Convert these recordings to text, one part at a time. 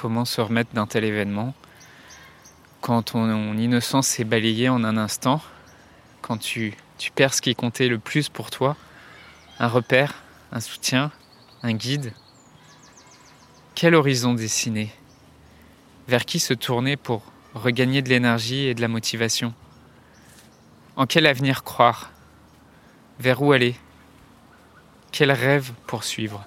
Comment se remettre d'un tel événement. Quand ton innocence est balayée en un instant, quand tu, perds ce qui comptait le plus pour toi, un repère, un soutien, un guide Quel horizon dessiner? Vers qui se tourner pour regagner de l'énergie et de la motivation? En quel avenir croire? Vers où aller? Quel rêve poursuivre?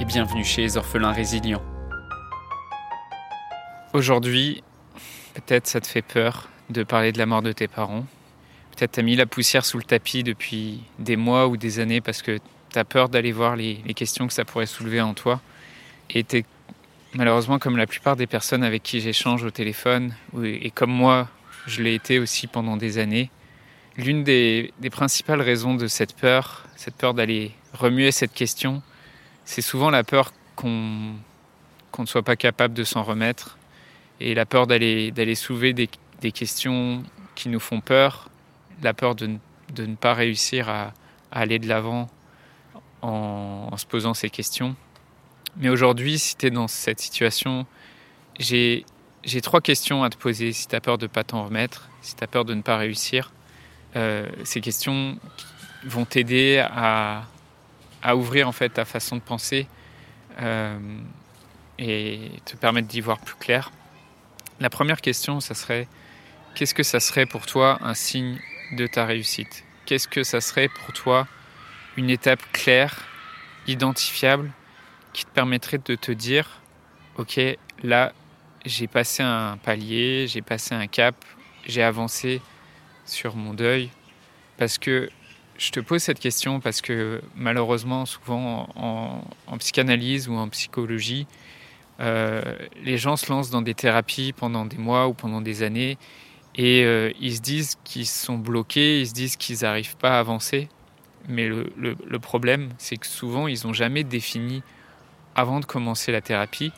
et bienvenue chez les orphelins résilients. Aujourd'hui, peut-être ça te fait peur de parler de la mort de tes parents. Peut-être t'as mis la poussière sous le tapis depuis des mois ou des années parce que t'as peur d'aller voir les, questions que ça pourrait soulever en toi. Et t'es malheureusement comme la plupart des personnes avec qui j'échange au téléphone, et comme moi, je l'ai été aussi pendant des années. L'une des, principales raisons de cette peur, cette peur d'aller remuer cette question, c'est souvent la peur qu'on ne soit pas capable de s'en remettre, et la peur d'aller soulever des, des, questions qui nous font peur, la peur de, de ne pas réussir à, aller de l'avant en, en, se posant ces questions. Mais aujourd'hui, si tu es dans cette situation, j'ai trois questions à te poser si tu as peur de ne pas t'en remettre, si tu as peur de ne pas réussir. Euh, ces questions vont t'aider à, à, ouvrir en fait ta façon de penser euh, et te permettre d'y voir plus clair. La première question, ça serait qu'est-ce que ça serait pour toi un signe de ta réussite? Qu'est-ce que ça serait pour toi une étape claire, identifiable, qui te permettrait de te dire, ok, là, j'ai passé un palier, j'ai passé un cap, j'ai avancé sur mon deuil, parce que je te pose cette question parce que malheureusement, souvent en, psychanalyse ou en psychologie, euh, les gens se lancent dans des thérapies pendant des mois ou pendant des années et euh, ils se disent qu'ils sont bloqués, ils se disent qu'ils n'arrivent pas à avancer. Mais le, problème, c'est que souvent, ils n'ont jamais défini, avant de commencer la thérapie,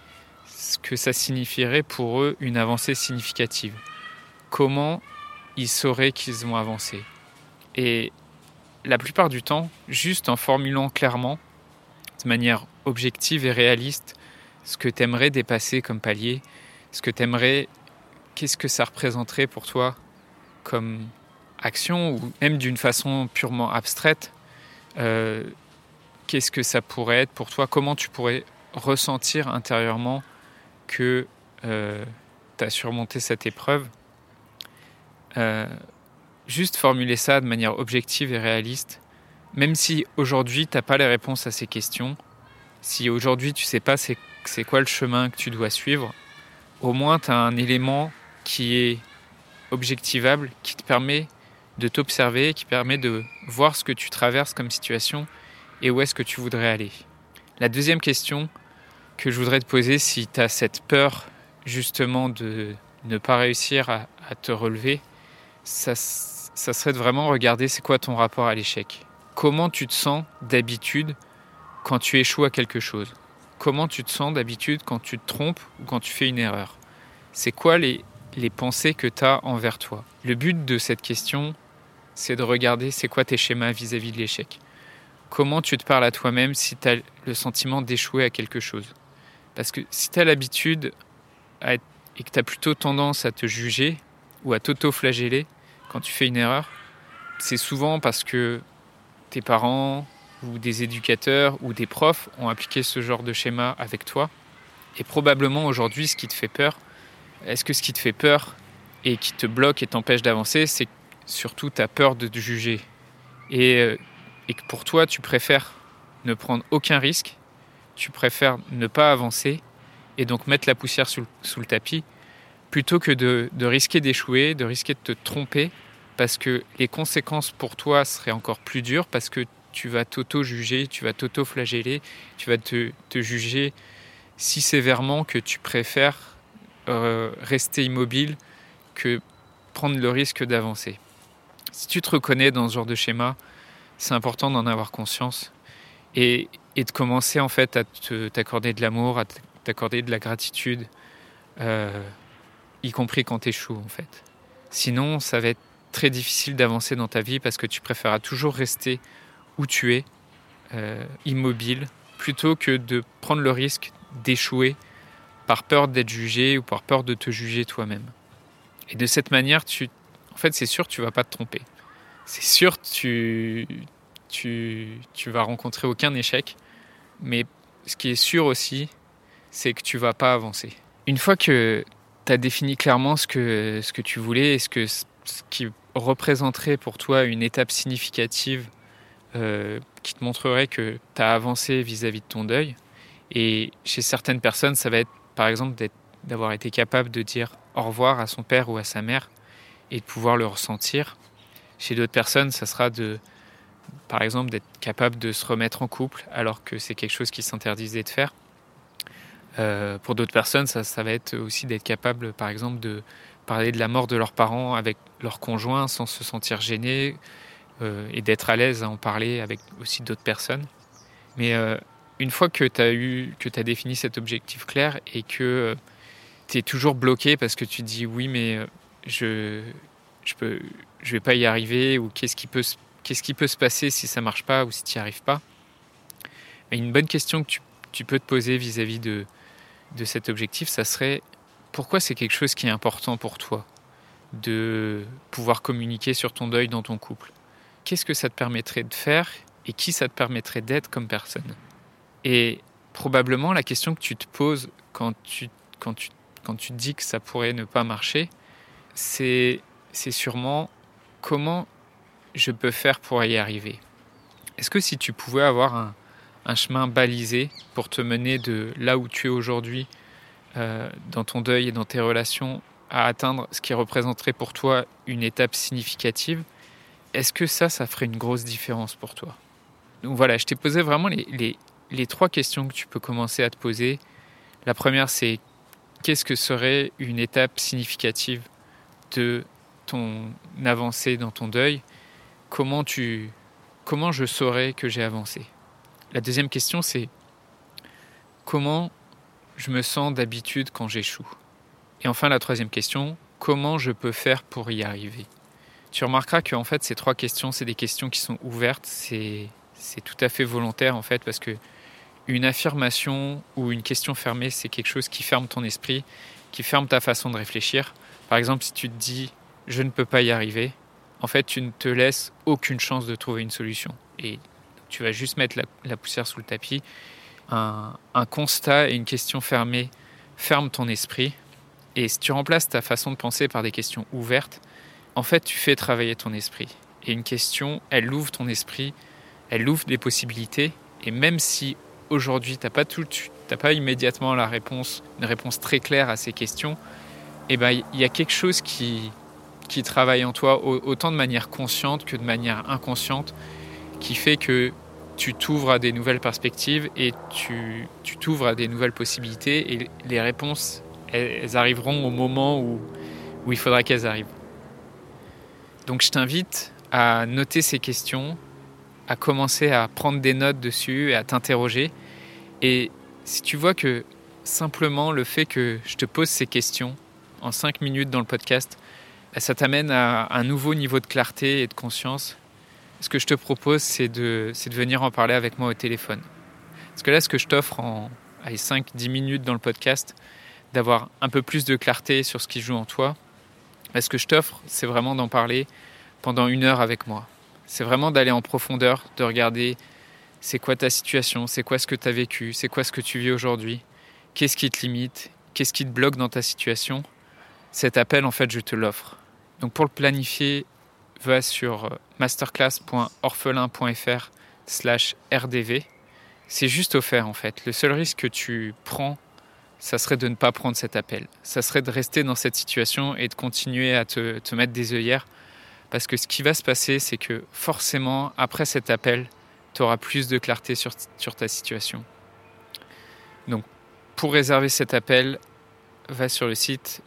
ce que ça signifierait pour eux une avancée significative. Comment ils sauraient qu'ils ont avancé. La plupart du temps, juste en formulant clairement, de manière objective et réaliste, ce que tu aimerais dépasser comme palier, ce que tu aimerais, qu'est-ce que ça représenterait pour toi comme action, ou même d'une façon purement abstraite, euh, qu'est-ce que ça pourrait être pour toi, comment tu pourrais ressentir intérieurement que euh, tu as surmonté cette épreuve? Euh, juste formuler ça de manière objective et réaliste, même si aujourd'hui tu n'as pas les réponses à ces questions, si aujourd'hui tu sais pas c'est c'est quoi le chemin que tu dois suivre, au moins tu as un élément qui est objectivable, qui te permet de t'observer, qui permet de voir ce que tu traverses comme situation et où est-ce que tu voudrais aller. La deuxième question que je voudrais te poser, si tu as cette peur justement de ne pas réussir à, te relever, ça, ça serait de vraiment regarder c'est quoi ton rapport à l'échec. Comment tu te sens d'habitude quand tu échoues à quelque chose? Comment tu te sens d'habitude quand tu te trompes ou quand tu fais une erreur? C'est quoi les, les pensées que tu as envers toi? Le but de cette question, c'est de regarder c'est quoi tes schémas vis-à-vis de l'échec. Comment tu te parles à toi-même si tu as le sentiment d'échouer à quelque chose? Parce que si tu as l'habitude et que tu as plutôt tendance à te juger ou à t'auto-flageller quand tu fais une erreur, c'est souvent parce que tes parents, ou des éducateurs ou des profs ont appliqué ce genre de schéma avec toi. Et probablement aujourd'hui, ce qui te fait peur, est-ce que ce qui te fait peur et qui te bloque et t'empêche d'avancer, c'est surtout ta peur de te juger. Et, euh, que pour toi, tu préfères ne prendre aucun risque, tu préfères ne pas avancer et donc mettre la poussière sous, le tapis, plutôt que de risquer d'échouer, de risquer de te tromper, parce que les conséquences pour toi seraient encore plus dures, parce que tu vas t'auto-juger, tu vas t'auto-flageller, tu vas te, juger si sévèrement que tu préfères euh, rester immobile que prendre le risque d'avancer. Si tu te reconnais dans ce genre de schéma, c'est important d'en avoir conscience et, de commencer en fait à t'accorder de l'amour, à t'accorder de la gratitude, euh, y compris quand tu échoues en fait. Sinon, ça va être très difficile d'avancer dans ta vie parce que tu préféreras toujours rester où tu es, euh, immobile, plutôt que de prendre le risque d'échouer par peur d'être jugé ou par peur de te juger toi-même. Et de cette manière, tu, en fait, c'est sûr, tu vas pas te tromper. C'est sûr, tu, tu, tu vas rencontrer aucun échec. Mais ce qui est sûr aussi, c'est que tu vas pas avancer. Une fois que tu as défini clairement ce que, ce que tu voulais et ce, que, ce qui représenterait pour toi une étape significative euh, qui te montrerait que tu as avancé vis-à-vis de ton deuil. Et chez certaines personnes, ça va être par exemple d'avoir été capable de dire au revoir à son père ou à sa mère et de pouvoir le ressentir. Chez d'autres personnes, ça sera de, par exemple, d'être capable de se remettre en couple alors que c'est quelque chose qui s'interdisait de faire. Euh, pour d'autres personnes, ça, ça, va être aussi d'être capable, par exemple, de parler de la mort de leurs parents avec leur conjoint sans se sentir gêné euh, et d'être à l'aise à en parler avec aussi d'autres personnes. Mais euh, une fois que tu as eu, que tu as défini cet objectif clair et que tu es toujours bloqué parce que tu dis oui, mais je je peux je vais pas y arriver ou qu'est-ce qui peut qu'est-ce qui peut se passer si ça marche pas ou si tu n'y arrives pas. Mais une bonne question que tu, tu peux te poser vis-à-vis de de cet objectif, ça serait pourquoi c'est quelque chose qui est important pour toi de pouvoir communiquer sur ton deuil dans ton couple? Qu'est-ce que ça te permettrait de faire et qui ça te permettrait d'être comme personne? Et probablement la question que tu te poses quand tu, quand tu, quand tu dis que ça pourrait ne pas marcher, c'est, c'est sûrement comment je peux faire pour y arriver? Est-ce que si tu pouvais avoir un, un chemin balisé pour te mener de là où tu es aujourd'hui, euh, dans ton deuil et dans tes relations, à atteindre ce qui représenterait pour toi une étape significative, est-ce que ça, ça ferait une grosse différence pour toi? Donc voilà, je t'ai posé vraiment les, les, trois questions que tu peux commencer à te poser. La première, c'est qu'est-ce que serait une étape significative de ton avancée dans ton deuil? Comment tu comment je saurais que j'ai avancé? La deuxième question, c'est comment je me sens d'habitude quand j'échoue Et enfin, la troisième question, comment je peux faire pour y arriver? Tu remarqueras qu'en fait, ces trois questions, c'est des questions qui sont ouvertes, c'est, tout à fait volontaire en fait, parce que une affirmation ou une question fermée, c'est quelque chose qui ferme ton esprit, qui ferme ta façon de réfléchir. Par exemple, si tu te dis je ne peux pas y arriver, en fait, tu ne te laisses aucune chance de trouver une solution. Et tu vas juste mettre la, poussière sous le tapis. Un, constat et une question fermée ferme ton esprit. Et si tu remplaces ta façon de penser par des questions ouvertes, en fait, tu fais travailler ton esprit. Et une question, elle ouvre ton esprit, elle ouvre des possibilités. Et même si aujourd'hui, tu n'as pas, pas immédiatement la réponse, une réponse très claire à ces questions, eh ben, il y a quelque chose qui, qui travaille en toi autant de manière consciente que de manière inconsciente qui fait que tu t'ouvres à des nouvelles perspectives et tu t'ouvres à des nouvelles possibilités et les réponses, elles, arriveront au moment où, où il faudra qu'elles arrivent. Donc je t'invite à noter ces questions, à commencer à prendre des notes dessus et à t'interroger. Et si tu vois que simplement le fait que je te pose ces questions en 5 minutes dans le podcast, ça t'amène à un nouveau niveau de clarté et de conscience ce que je te propose, c'est de, de venir en parler avec moi au téléphone. Parce que là, ce que je t'offre en 5-10 minutes dans le podcast, d'avoir un peu plus de clarté sur ce qui joue en toi, ce que je t'offre, c'est vraiment d'en parler pendant une heure avec moi. C'est vraiment d'aller en profondeur, de regarder c'est quoi ta situation, c'est quoi ce que tu as vécu, c'est quoi ce que tu vis aujourd'hui, qu'est-ce qui te limite, qu'est-ce qui te bloque dans ta situation. Cet appel, en fait, je te l'offre. Donc pour le planifier, va sur euh, masterclass.orphelin.fr slash rdv. C'est juste offert en fait. Le seul risque que tu prends, ça serait de ne pas prendre cet appel. Ça serait de rester dans cette situation et de continuer à te, mettre des œillères. Parce que ce qui va se passer, c'est que forcément, après cet appel, tu auras plus de clarté sur, sur ta situation. Donc, pour réserver cet appel, va sur le site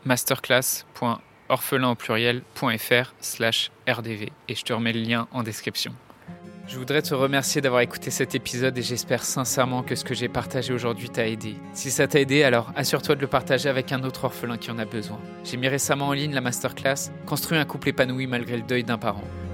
masterclass.orphelin slash rdv et je te remets le lien en description. Je voudrais te remercier d'avoir écouté cet épisode et j'espère sincèrement que ce que j'ai partagé aujourd'hui t'a aidé. Si ça t'a aidé, alors assure-toi de le partager avec un autre orphelin qui en a besoin. J'ai mis récemment en ligne la masterclass Construire un couple épanoui malgré le deuil d'un parent.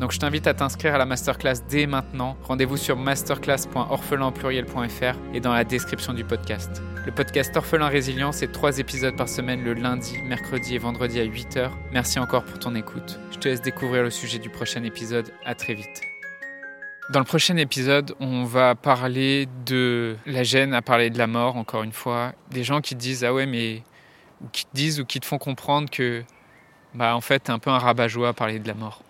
Donc je t'invite à t'inscrire à la masterclass dès maintenant. Rendez-vous sur masterclass.orphelinpluriel.fr et dans la description du podcast. Le podcast Orphelin Résilient, c'est trois épisodes par semaine le lundi, mercredi et vendredi à 8h. Merci encore pour ton écoute. Je te laisse découvrir le sujet du prochain épisode. À très vite. Dans le prochain épisode, on va parler de la gêne à parler de la mort, encore une fois. Des gens qui disent Ah ouais, mais. ou qui te disent ou qui te font comprendre que, bah, en fait, t'es un peu un rabat-joie à parler de la mort.